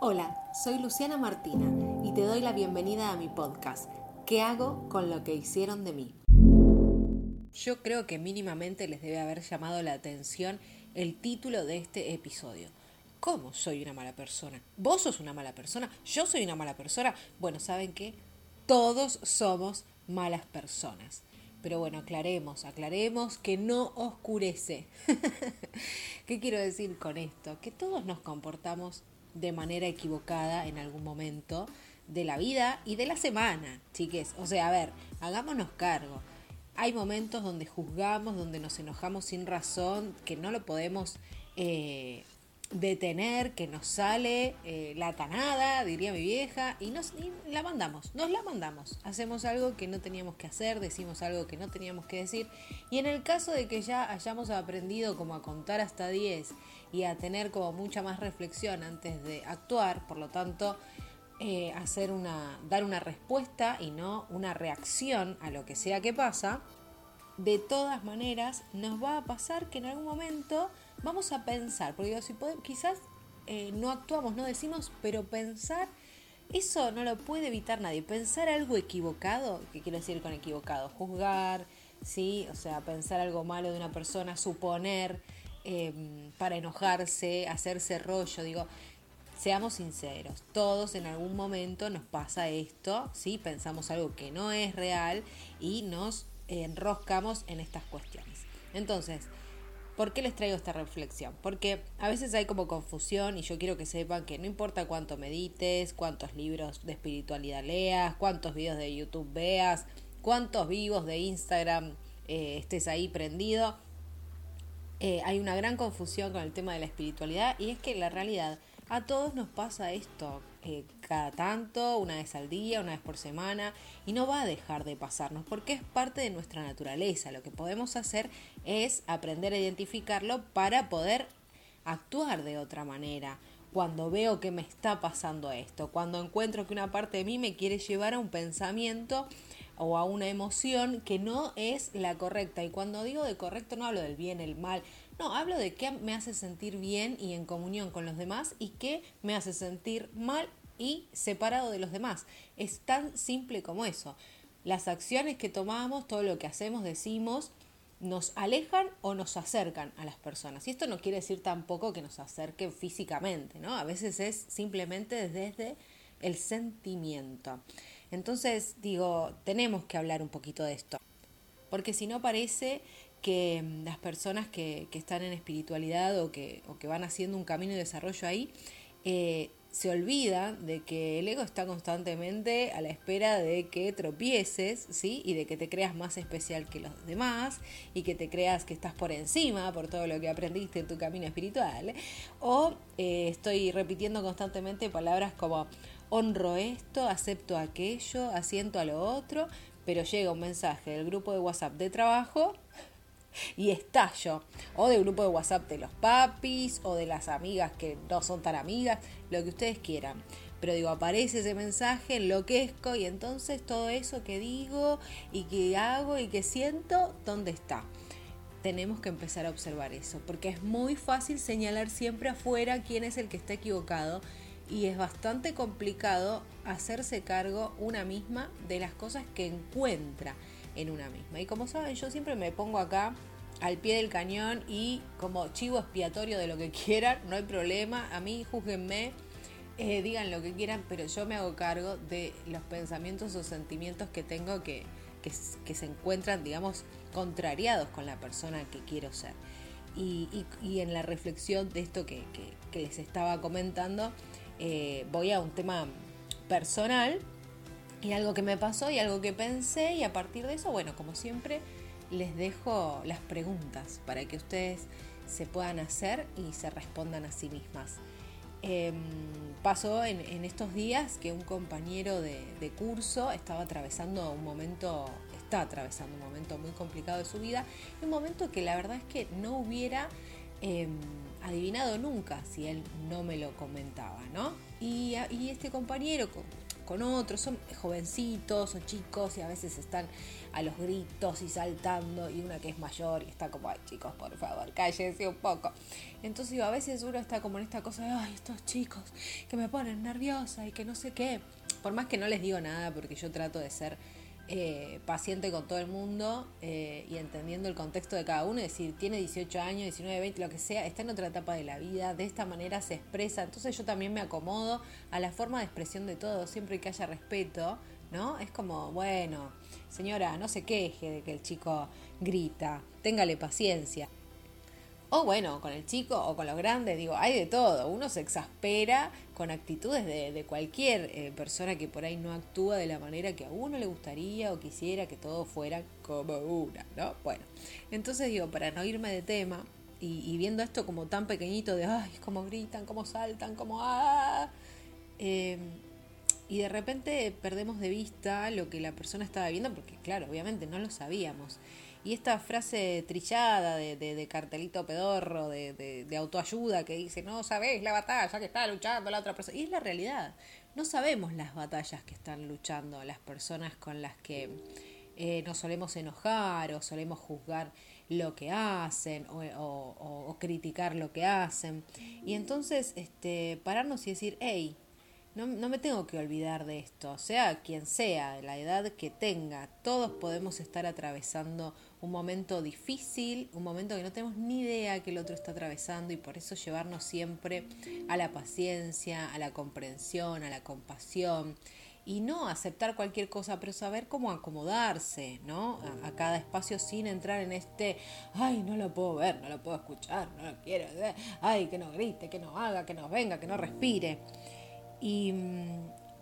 Hola, soy Luciana Martina y te doy la bienvenida a mi podcast, ¿Qué hago con lo que hicieron de mí? Yo creo que mínimamente les debe haber llamado la atención el título de este episodio. ¿Cómo soy una mala persona? ¿Vos sos una mala persona? ¿Yo soy una mala persona? Bueno, ¿saben qué? Todos somos malas personas. Pero bueno, aclaremos, aclaremos que no oscurece. ¿Qué quiero decir con esto? Que todos nos comportamos de manera equivocada en algún momento de la vida y de la semana, chiques. O sea, a ver, hagámonos cargo. Hay momentos donde juzgamos, donde nos enojamos sin razón, que no lo podemos eh, detener, que nos sale eh, la tanada, diría mi vieja, y, nos, la mandamos, nos la mandamos. Hacemos algo que no teníamos que hacer, decimos algo que no teníamos que decir, y en el caso de que ya hayamos aprendido como a contar hasta 10 y a tener como mucha más reflexión antes de actuar, por lo tanto, eh, hacer una, dar una respuesta y no una reacción a lo que sea que pasa, de todas maneras nos va a pasar que en algún momento vamos a pensar, porque si quizás eh, no actuamos, no decimos, pero pensar, eso no lo puede evitar nadie. Pensar algo equivocado, ¿qué quiero decir con equivocado? Juzgar, ¿sí? O sea, pensar algo malo de una persona, suponer em, para enojarse, hacerse rollo, digo, seamos sinceros, todos en algún momento nos pasa esto, ¿sí? Pensamos algo que no es real y nos enroscamos en estas cuestiones. Entonces, ¿por qué les traigo esta reflexión? Porque a veces hay como confusión y yo quiero que sepan que no importa cuánto medites, cuántos libros de espiritualidad leas, cuántos videos de YouTube veas, cuántos vivos de Instagram eh, estés ahí prendido, eh, hay una gran confusión con el tema de la espiritualidad y es que la realidad a todos nos pasa esto eh, cada tanto, una vez al día, una vez por semana, y no va a dejar de pasarnos porque es parte de nuestra naturaleza. Lo que podemos hacer es aprender a identificarlo para poder actuar de otra manera. Cuando veo que me está pasando esto, cuando encuentro que una parte de mí me quiere llevar a un pensamiento o a una emoción que no es la correcta. Y cuando digo de correcto no hablo del bien, el mal, no, hablo de qué me hace sentir bien y en comunión con los demás y qué me hace sentir mal y separado de los demás. Es tan simple como eso. Las acciones que tomamos, todo lo que hacemos, decimos, nos alejan o nos acercan a las personas. Y esto no quiere decir tampoco que nos acerquen físicamente, ¿no? A veces es simplemente desde el sentimiento. Entonces, digo, tenemos que hablar un poquito de esto. Porque si no parece que mm, las personas que, que están en espiritualidad o que, o que, van haciendo un camino de desarrollo ahí, eh, se olvidan de que el ego está constantemente a la espera de que tropieces, ¿sí? Y de que te creas más especial que los demás y que te creas que estás por encima por todo lo que aprendiste en tu camino espiritual. O eh, estoy repitiendo constantemente palabras como honro esto, acepto aquello, asiento a lo otro, pero llega un mensaje del grupo de WhatsApp de trabajo y estallo. O del grupo de WhatsApp de los papis, o de las amigas que no son tan amigas, lo que ustedes quieran. Pero digo, aparece ese mensaje, enloquezco y entonces todo eso que digo y que hago y que siento, ¿dónde está? Tenemos que empezar a observar eso, porque es muy fácil señalar siempre afuera quién es el que está equivocado y es bastante complicado hacerse cargo una misma de las cosas que encuentra en una misma. Y como saben, yo siempre me pongo acá al pie del cañón y como chivo expiatorio de lo que quieran, no hay problema, a mí juzguenme, eh, digan lo que quieran, pero yo me hago cargo de los pensamientos o sentimientos que tengo que, que, se encuentran, digamos, contrariados con la persona que quiero ser. Y, y, en la reflexión de esto que, que les estaba comentando, eh, voy a un tema personal y algo que me pasó y algo que pensé y a partir de eso, bueno, como siempre, les dejo las preguntas para que ustedes se puedan hacer y se respondan a sí mismas. Em, pasó en, estos días que un compañero de, curso estaba atravesando un momento, está atravesando un momento muy complicado de su vida, un momento que la verdad es que no hubiera em, adivinado nunca si él no me lo comentaba, ¿no? Y, y este compañero, con otros, son jovencitos, son chicos y a veces están a los gritos y saltando y una que es mayor y está como, ay chicos, por favor, cállense un poco. Entonces digo, a veces uno está como en esta cosa de, ay, estos chicos que me ponen nerviosa y que no sé qué. Por más que no les digo nada porque yo trato de ser eh, paciente con todo el mundo eh, y entendiendo el contexto de cada uno, es decir, tiene 18 años, 19, 20, lo que sea, está en otra etapa de la vida, de esta manera se expresa, entonces yo también me acomodo a la forma de expresión de todo, siempre que haya respeto, ¿no? Es como, bueno, señora, no se queje de que el chico grita, téngale paciencia. O bueno, con el chico o con los grandes, digo, hay de todo. Uno se exaspera con actitudes de, cualquier eh, persona que por ahí no actúa de la manera que a uno le gustaría o quisiera que todo fuera como una, ¿no? Bueno, entonces digo, para no irme de tema y, viendo esto como tan pequeñito de, ay, cómo gritan, cómo saltan, cómo... ¡ah! Em, y de repente perdemos de vista lo que la persona estaba viendo, porque claro, obviamente no lo sabíamos. Y esta frase trillada de, de, cartelito pedorro, de, de, autoayuda, que dice, no sabés la batalla que está luchando la otra persona. Y es la realidad. No sabemos las batallas que están luchando las personas con las que eh, nos solemos enojar o solemos juzgar lo que hacen o, o, o, criticar lo que hacen. Y entonces este, pararnos y decir, hey, no, no, me tengo que olvidar de esto, sea quien sea, la edad que tenga, todos podemos estar atravesando un momento difícil, un momento que no tenemos ni idea que el otro está atravesando y por eso llevarnos siempre a la paciencia, a la comprensión, a la compasión y no aceptar cualquier cosa, pero saber cómo acomodarse, ¿no? A, cada espacio sin entrar en este, ay, no lo puedo ver, no lo puedo escuchar, no lo quiero, ay, que no grite, que no haga, que no venga, que no respire. Y,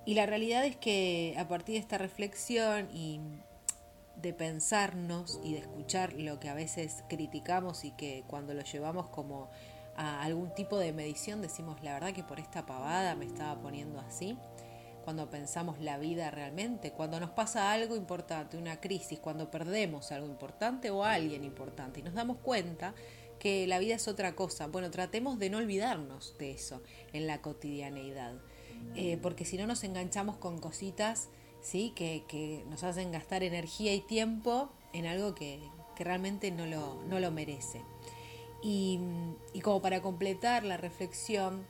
la realidad es que a partir de esta reflexión y de pensarnos y de escuchar lo que a veces criticamos y que cuando lo llevamos como a algún tipo de medición decimos la verdad que por esta pavada me estaba poniendo así, cuando pensamos la vida realmente, cuando nos pasa algo importante, una crisis, cuando perdemos algo importante o alguien importante y nos damos cuenta que la vida es otra cosa, bueno, tratemos de no olvidarnos de eso en la cotidianeidad. Eh, porque si no nos enganchamos con cositas ¿sí? Que, que, nos hacen gastar energía y tiempo en algo que, que realmente no lo, no lo merece. Y, y, como para completar la reflexión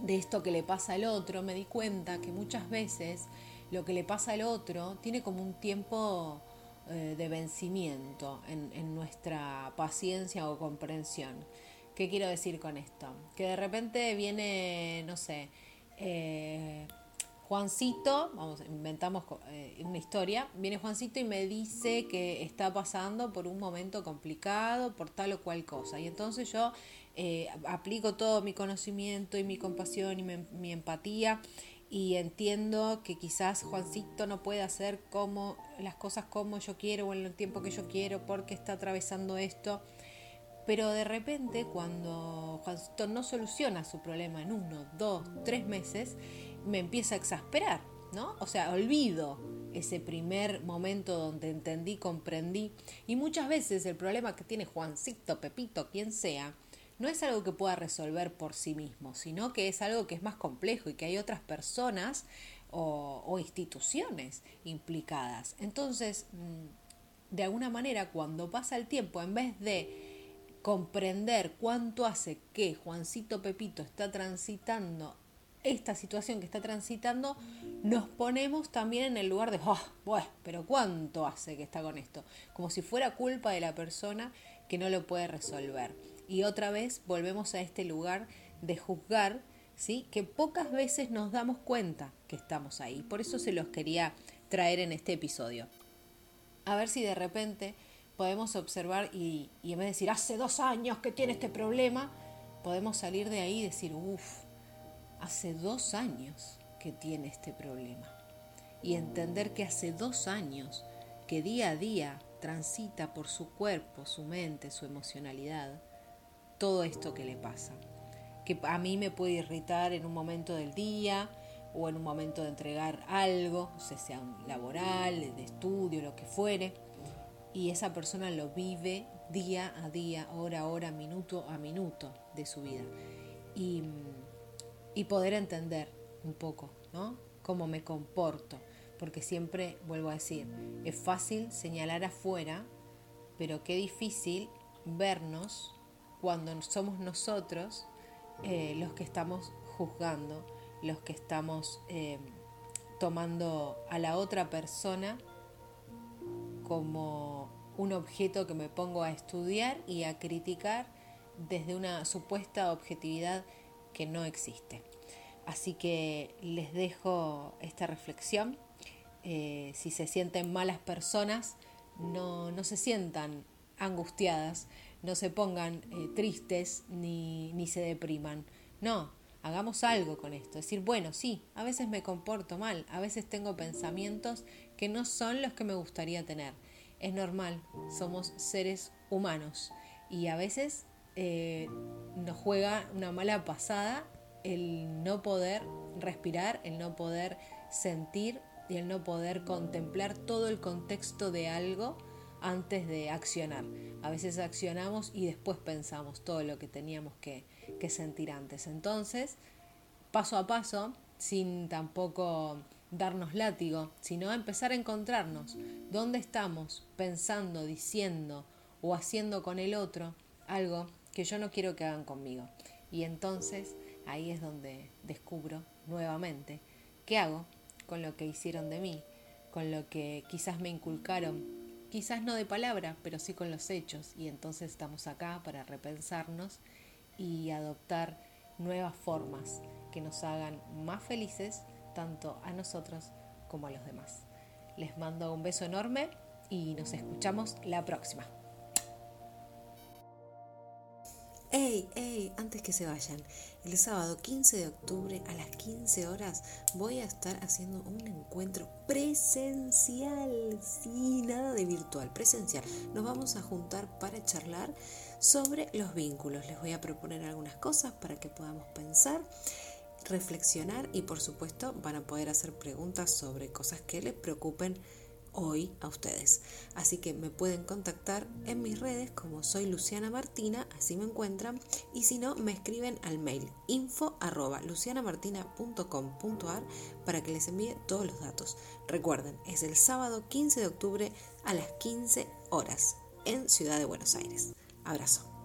de esto que le pasa al otro, me di cuenta que muchas veces lo que le pasa al otro tiene como un tiempo eh, de vencimiento en, nuestra paciencia o comprensión. ¿Qué quiero decir con esto? Que de repente viene, no sé, eh, Juancito, vamos, inventamos eh, una historia, viene Juancito y me dice que está pasando por un momento complicado, por tal o cual cosa. Y entonces yo eh, aplico todo mi conocimiento y mi compasión y mi, empatía y entiendo que quizás Juancito no puede hacer como las cosas como yo quiero o en el tiempo que yo quiero porque está atravesando esto. Pero de repente cuando Juancito no soluciona su problema en uno, dos, tres meses, me empieza a exasperar, ¿no? O sea, olvido ese primer momento donde entendí, comprendí. Y muchas veces el problema que tiene Juancito, Pepito, quien sea, no es algo que pueda resolver por sí mismo, sino que es algo que es más complejo y que hay otras personas o, instituciones implicadas. Entonces, mm, de alguna manera, cuando pasa el tiempo, en vez de comprender cuánto hace que Juancito Pepito está transitando esta situación que está transitando, nos ponemos también en el lugar de, oh, bueno, pero ¿cuánto hace que está con esto? Como si fuera culpa de la persona que no lo puede resolver. Y otra vez volvemos a este lugar de juzgar, ¿sí? Que pocas veces nos damos cuenta que estamos ahí. Por eso se los quería traer en este episodio. A ver si de repente podemos observar y, en vez de decir, hace dos años que tiene este problema, podemos salir de ahí y decir, uff, hace dos años que tiene este problema. Y entender que hace dos años que día a día transita por su cuerpo, su mente, su emocionalidad, todo esto que le pasa. Que a mí me puede irritar en un momento del día o en un momento de entregar algo, sea laboral, de estudio, lo que fuere y esa persona lo vive día a día, hora a hora, minuto a minuto de su vida. Y, poder entender un poco, ¿no? cómo me comporto, porque siempre vuelvo a decir, es fácil señalar afuera, pero qué difícil vernos cuando somos nosotros eh, los que estamos juzgando, los que estamos eh, tomando a la otra persona como un objeto que me pongo a estudiar y a criticar desde una supuesta objetividad que no existe. Así que les dejo esta reflexión. Eh, si se sienten malas personas, no, no se sientan angustiadas, no se pongan eh, tristes ni, ni se depriman. No, hagamos algo con esto. Decir, bueno, sí, a veces me comporto mal, a veces tengo pensamientos que no son los que me gustaría tener. Es normal, somos seres humanos y a veces eh, nos juega una mala pasada el no poder respirar, el no poder sentir y el no poder contemplar todo el contexto de algo antes de accionar. A veces accionamos y después pensamos todo lo que teníamos que, sentir antes. Entonces, paso a paso, sin tampoco darnos látigo, sino empezar a encontrarnos dónde estamos pensando, diciendo o haciendo con el otro algo que yo no quiero que hagan conmigo. Y entonces ahí es donde descubro nuevamente qué hago con lo que hicieron de mí, con lo que quizás me inculcaron, quizás no de palabra, pero sí con los hechos. Y entonces estamos acá para repensarnos y adoptar nuevas formas que nos hagan más felices tanto a nosotros como a los demás. Les mando un beso enorme y nos escuchamos la próxima. ¡Ey, ey! Antes que se vayan, el sábado 15 de octubre a las 15 horas voy a estar haciendo un encuentro presencial, sin nada de virtual, presencial. Nos vamos a juntar para charlar sobre los vínculos. Les voy a proponer algunas cosas para que podamos pensar reflexionar y por supuesto van a poder hacer preguntas sobre cosas que les preocupen hoy a ustedes. Así que me pueden contactar en mis redes como soy Luciana Martina, así me encuentran, y si no, me escriben al mail info lucianamartina.com.ar para que les envíe todos los datos. Recuerden, es el sábado 15 de octubre a las 15 horas en Ciudad de Buenos Aires. Abrazo.